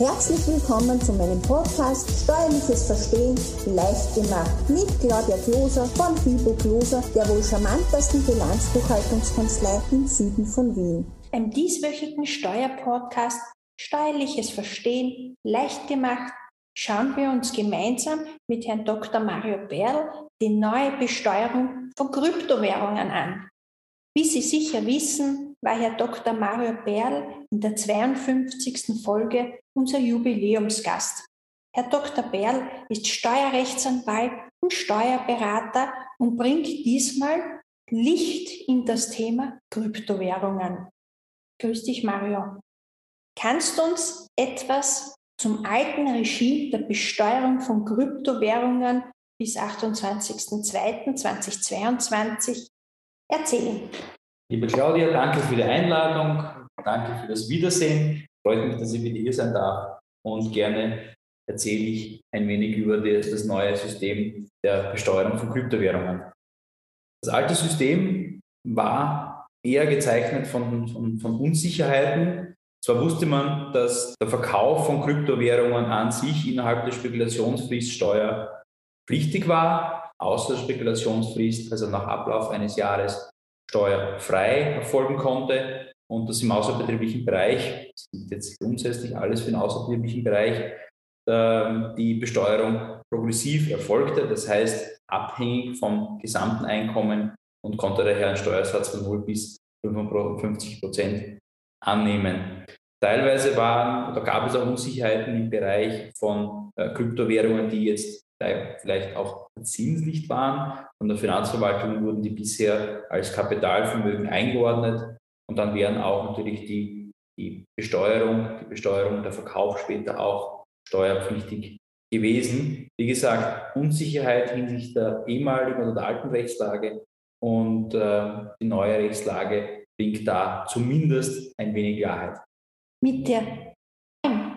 Herzlich willkommen zu meinem Podcast Steuerliches Verstehen leicht gemacht mit Claudia Kloser von Fibo Kloser, der wohl charmantesten Bilanzbuchhaltungskanzlei im Süden von Wien. Im dieswöchigen Steuerpodcast Steuerliches Verstehen leicht gemacht schauen wir uns gemeinsam mit Herrn Dr. Mario Berl die neue Besteuerung von Kryptowährungen an. Wie Sie sicher wissen, war Herr Dr. Mario Berl in der 52. Folge unser Jubiläumsgast. Herr Dr. Berl ist Steuerrechtsanwalt und Steuerberater und bringt diesmal Licht in das Thema Kryptowährungen. Grüß dich, Mario. Kannst du uns etwas zum alten Regime der Besteuerung von Kryptowährungen bis 28.02.2022 erzählen? Liebe Claudia, danke für die Einladung, danke für das Wiedersehen. Freut mich, dass ich wieder hier sein darf und gerne erzähle ich ein wenig über das neue System der Besteuerung von Kryptowährungen. Das alte System war eher gezeichnet von, von, von Unsicherheiten. Zwar wusste man, dass der Verkauf von Kryptowährungen an sich innerhalb der Spekulationsfrist steuerpflichtig war, außer Spekulationsfrist, also nach Ablauf eines Jahres steuerfrei erfolgen konnte und dass im außerbetrieblichen Bereich, das gilt jetzt grundsätzlich alles für den außerbetrieblichen Bereich, ähm, die Besteuerung progressiv erfolgte, das heißt abhängig vom gesamten Einkommen und konnte daher einen Steuersatz von 0 bis 55 Prozent annehmen. Teilweise waren oder gab es auch Unsicherheiten im Bereich von äh, Kryptowährungen, die jetzt vielleicht auch zinslicht waren. Von der Finanzverwaltung wurden die bisher als Kapitalvermögen eingeordnet und dann wären auch natürlich die, die Besteuerung, die Besteuerung der Verkauf später auch steuerpflichtig gewesen. Wie gesagt, Unsicherheit hinsichtlich der ehemaligen oder der alten Rechtslage und äh, die neue Rechtslage bringt da zumindest ein wenig Klarheit. Mit der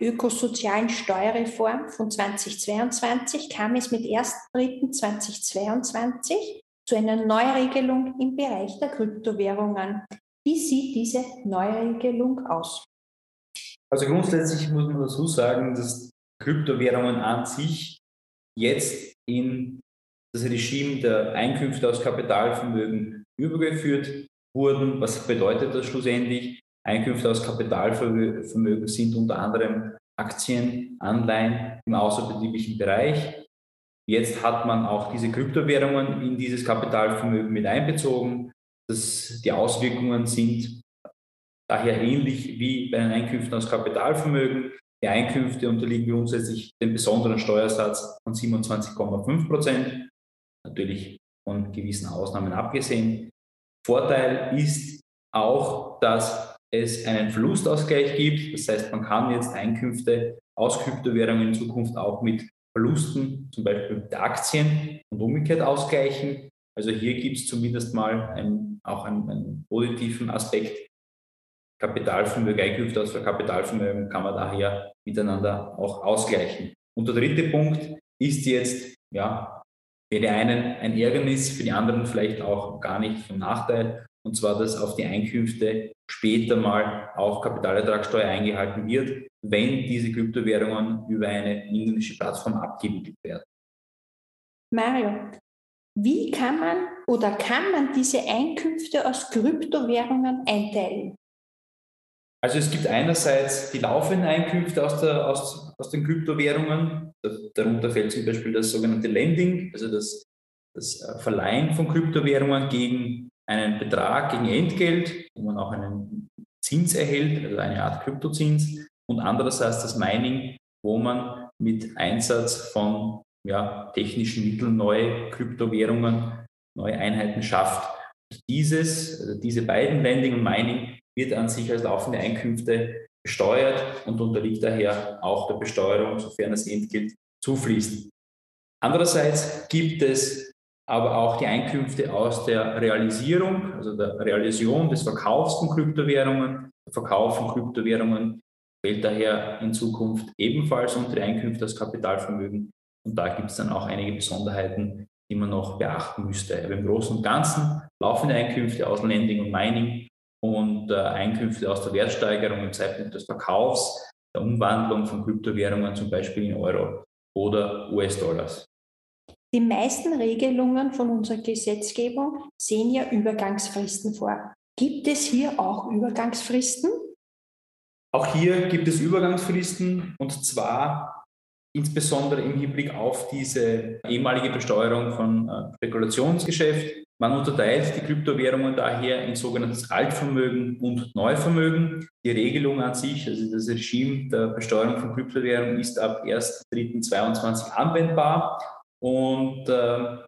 ökosozialen Steuerreform von 2022 kam es mit 1.3.2022 zu einer Neuregelung im Bereich der Kryptowährungen. Wie sieht diese Neuregelung aus? Also grundsätzlich muss man dazu sagen, dass Kryptowährungen an sich jetzt in das Regime der Einkünfte aus Kapitalvermögen übergeführt wurden. Was bedeutet das schlussendlich? Einkünfte aus Kapitalvermögen sind unter anderem Aktien, Anleihen im außerbetrieblichen Bereich. Jetzt hat man auch diese Kryptowährungen in dieses Kapitalvermögen mit einbezogen. Das, die Auswirkungen sind daher ähnlich wie bei den Einkünften aus Kapitalvermögen. Die Einkünfte unterliegen grundsätzlich dem besonderen Steuersatz von 27,5 Prozent, natürlich von gewissen Ausnahmen abgesehen. Vorteil ist auch, dass es einen Verlustausgleich gibt. Das heißt, man kann jetzt Einkünfte aus Kryptowährungen in Zukunft auch mit Verlusten, zum Beispiel der Aktien und umgekehrt ausgleichen. Also hier gibt es zumindest mal ein, auch einen, einen, positiven Aspekt. Kapitalvermögen, Einkünfte aus Kapitalvermögen kann man daher miteinander auch ausgleichen. Und der dritte Punkt ist jetzt, ja, für die einen ein Ärgernis, für die anderen vielleicht auch gar nicht von Nachteil, und zwar, dass auf die Einkünfte später mal auch Kapitalertragssteuer eingehalten wird, wenn diese Kryptowährungen über eine indische Plattform abgewickelt werden. Mario, wie kann man oder kann man diese Einkünfte aus Kryptowährungen einteilen? Also es gibt einerseits die laufenden Einkünfte aus, der, aus, aus den Kryptowährungen. Darunter fällt zum Beispiel das sogenannte Lending, also das, das äh, Verleihen von Kryptowährungen gegen einen Betrag gegen Entgelt, wo man auch einen Zins erhält, also eine Art Kryptozins, und andererseits das Mining, wo man mit Einsatz von ja, technischen Mitteln neue Kryptowährungen, neue Einheiten schafft. Dieses, also diese beiden Lending und Mining wird an sich als laufende Einkünfte besteuert und unterliegt daher auch der Besteuerung, sofern das Entgelt zufließt. Andererseits gibt es aber auch die Einkünfte aus der Realisierung, also der Realisation des Verkaufs von Kryptowährungen. Der Verkauf von Kryptowährungen fällt daher in Zukunft ebenfalls unter die Einkünfte aus Kapitalvermögen. Und da gibt es dann auch einige Besonderheiten, die man noch beachten müsste. Aber im Großen und Ganzen laufende Einkünfte aus Lending und Mining und äh, Einkünfte aus der Wertsteigerung im Zeitpunkt des Verkaufs, der Umwandlung von Kryptowährungen zum Beispiel in Euro oder US-Dollars. Die meisten Regelungen von unserer Gesetzgebung sehen ja Übergangsfristen vor. Gibt es hier auch Übergangsfristen? Auch hier gibt es Übergangsfristen und zwar insbesondere im Hinblick auf diese ehemalige Besteuerung von äh, Spekulationsgeschäft. Man unterteilt die Kryptowährungen daher in sogenanntes Altvermögen und Neuvermögen. Die Regelung an sich, also das Regime der Besteuerung von Kryptowährungen, ist ab 1.3.22 anwendbar. Und äh,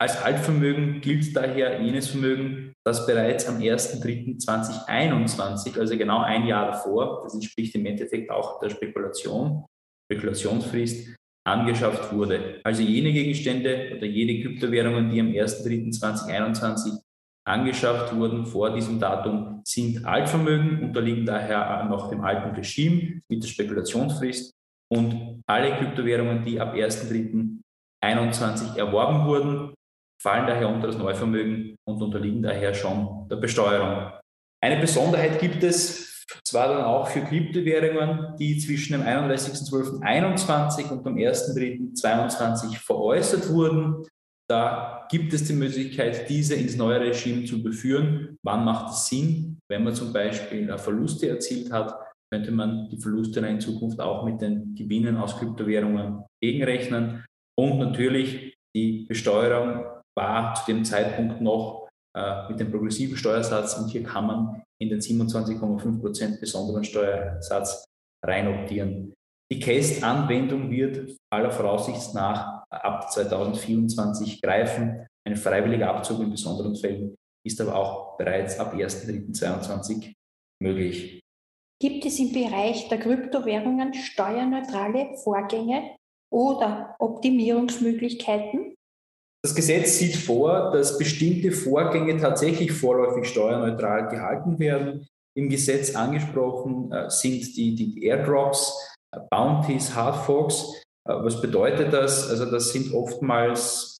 als Altvermögen gilt daher jenes Vermögen, das bereits am 1.3.2021, also genau ein Jahr davor, das entspricht im Endeffekt auch der Spekulation, Spekulationsfrist, angeschafft wurde. Also jene Gegenstände oder jene Kryptowährungen, die am 1.3.2021 angeschafft wurden vor diesem Datum, sind Altvermögen, unterliegen daher noch dem alten Regime mit der Spekulationsfrist und alle Kryptowährungen, die ab 1.3.21 erworben wurden, fallen daher unter das Neuvermögen und unterliegen daher schon der Besteuerung. Eine Besonderheit gibt es zwar dann auch für Kryptowährungen, die zwischen dem 31.12.21 und dem 1.3.22 veräußert wurden. Da gibt es die Möglichkeit, diese ins neue Regime zu überführen. Wann macht es Sinn? Wenn man zum Beispiel Verluste erzielt hat, könnte man die Verluste in Zukunft auch mit den Gewinnen aus Kryptowährungen gegenrechnen. Und natürlich die Besteuerung war zu dem Zeitpunkt noch äh, mit dem progressiven Steuersatz und hier kann man in den 27,5% besonderen Steuersatz reinoptieren. Die CAST-Anwendung wird aller Voraussicht nach ab 2024 greifen. Ein freiwilliger Abzug in besonderen Fällen ist aber auch bereits ab 1.3.2022 möglich. Gibt es im Bereich der Kryptowährungen steuerneutrale Vorgänge oder Optimierungsmöglichkeiten? Das Gesetz sieht vor, dass bestimmte Vorgänge tatsächlich vorläufig steuerneutral gehalten werden. Im Gesetz angesprochen äh, sind die, die Airdrops, äh, Bounties, Hardforks. Äh, was bedeutet das? Also das sind oftmals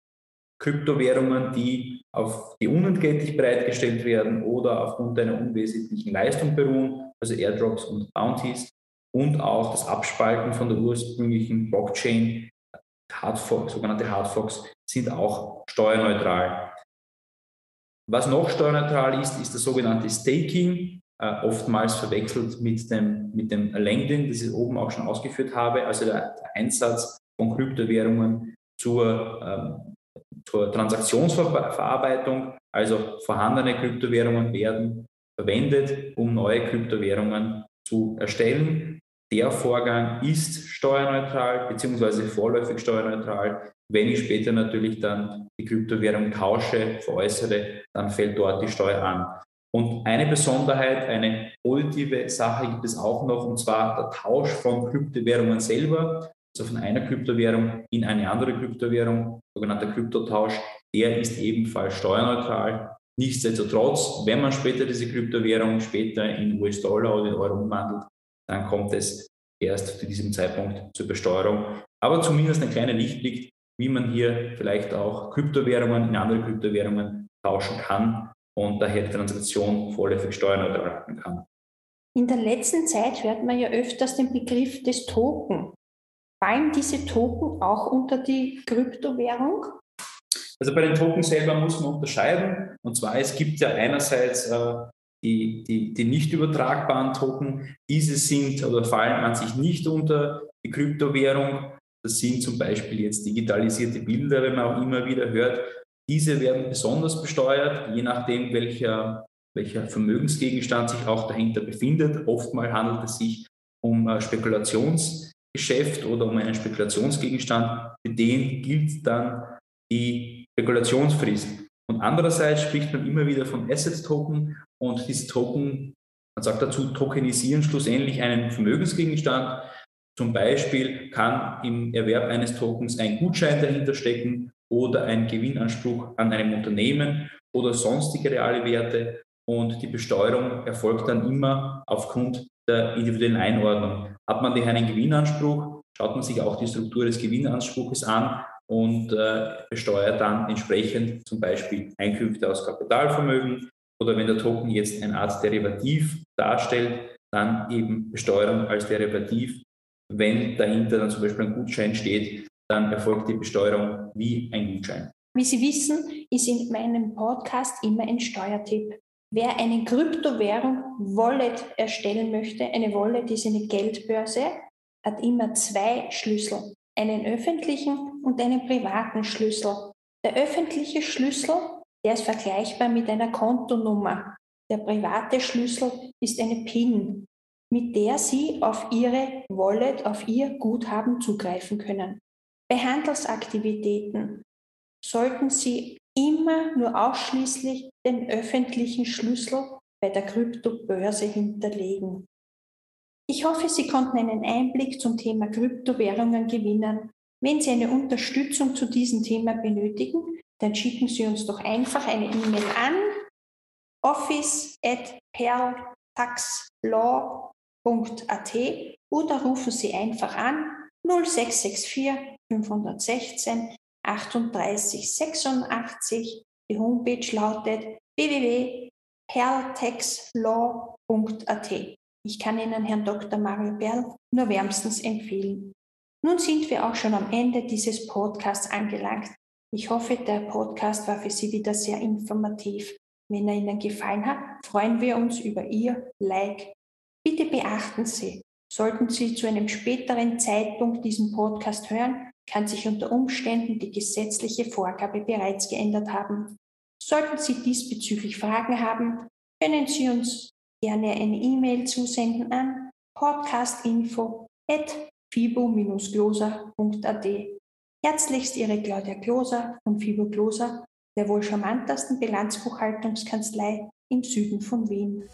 Kryptowährungen, die auf die unentgeltlich bereitgestellt werden oder aufgrund einer unwesentlichen Leistung beruhen, also Airdrops und Bounties. Und auch das Abspalten von der ursprünglichen Blockchain Hardforks, sogenannte Hardforks, sind auch steuerneutral. Was noch steuerneutral ist, ist das sogenannte Staking, äh, oftmals verwechselt mit dem, mit dem Lending, das ich oben auch schon ausgeführt habe, also der, der Einsatz von Kryptowährungen zur, ähm, zur Transaktionsverarbeitung. Also vorhandene Kryptowährungen werden verwendet, um neue Kryptowährungen zu erstellen. Der Vorgang ist steuerneutral bzw. vorläufig steuerneutral. Wenn ich später natürlich dann die Kryptowährung tausche, veräußere, dann fällt dort die Steuer an. Und eine Besonderheit, eine positive Sache gibt es auch noch, und zwar der Tausch von Kryptowährungen selber, also von einer Kryptowährung in eine andere Kryptowährung, sogenannter Kryptotausch, der ist ebenfalls steuerneutral. Nichtsdestotrotz, wenn man später diese Kryptowährung später in US-Dollar oder in Euro umwandelt, dann kommt es erst zu diesem Zeitpunkt zur Besteuerung. Aber zumindest ein kleiner Lichtblick, wie man hier vielleicht auch Kryptowährungen in andere Kryptowährungen tauschen kann und daher die Transaktion vorläufig steuerneutral halten kann. In der letzten Zeit hört man ja öfters den Begriff des Token. Fallen diese Token auch unter die Kryptowährung? Also bei den Tokens selber muss man unterscheiden. Und zwar, es gibt ja einerseits äh, die, die, die nicht übertragbaren Token, diese sind oder fallen an sich nicht unter die Kryptowährung. Das sind zum Beispiel jetzt digitalisierte Bilder, wenn man auch immer wieder hört. Diese werden besonders besteuert, je nachdem, welcher, welcher Vermögensgegenstand sich auch dahinter befindet. Oftmal handelt es sich um ein Spekulationsgeschäft oder um einen Spekulationsgegenstand. Für den gilt dann die Spekulationsfrist. Und andererseits spricht man immer wieder von Asset-Token und diese Token, man sagt dazu, tokenisieren schlussendlich einen Vermögensgegenstand. Zum Beispiel kann im Erwerb eines Tokens ein Gutschein dahinter stecken oder ein Gewinnanspruch an einem Unternehmen oder sonstige reale Werte. Und die Besteuerung erfolgt dann immer aufgrund der individuellen Einordnung. Hat man daher einen Gewinnanspruch, schaut man sich auch die Struktur des Gewinnanspruches an und äh, besteuert dann entsprechend zum Beispiel Einkünfte aus Kapitalvermögen oder wenn der Token jetzt eine Art Derivativ darstellt, dann eben Besteuerung als Derivativ. Wenn dahinter dann zum Beispiel ein Gutschein steht, dann erfolgt die Besteuerung wie ein Gutschein. Wie Sie wissen, ist in meinem Podcast immer ein Steuertipp. Wer eine Kryptowährung Wallet erstellen möchte, eine Wallet ist eine Geldbörse, hat immer zwei Schlüssel, einen öffentlichen und einen privaten Schlüssel. Der öffentliche Schlüssel, der ist vergleichbar mit einer Kontonummer. Der private Schlüssel ist eine PIN, mit der Sie auf Ihre Wallet, auf Ihr Guthaben zugreifen können. Bei Handelsaktivitäten sollten Sie immer nur ausschließlich den öffentlichen Schlüssel bei der Kryptobörse hinterlegen. Ich hoffe, Sie konnten einen Einblick zum Thema Kryptowährungen gewinnen. Wenn Sie eine Unterstützung zu diesem Thema benötigen, dann schicken Sie uns doch einfach eine E-Mail an office at perltaxlaw.at oder rufen Sie einfach an 0664 516 38 86. Die Homepage lautet www.perltaxlaw.at. Ich kann Ihnen Herrn Dr. Mario Berl nur wärmstens empfehlen. Nun sind wir auch schon am Ende dieses Podcasts angelangt. Ich hoffe, der Podcast war für Sie wieder sehr informativ. Wenn er Ihnen gefallen hat, freuen wir uns über Ihr Like. Bitte beachten Sie, sollten Sie zu einem späteren Zeitpunkt diesen Podcast hören, kann sich unter Umständen die gesetzliche Vorgabe bereits geändert haben. Sollten Sie diesbezüglich Fragen haben, können Sie uns gerne eine E-Mail zusenden an podcastinfo.fibo-gloser.at. Herzlichst Ihre Claudia Gloser von Fibo Gloser, der wohl charmantesten Bilanzbuchhaltungskanzlei im Süden von Wien.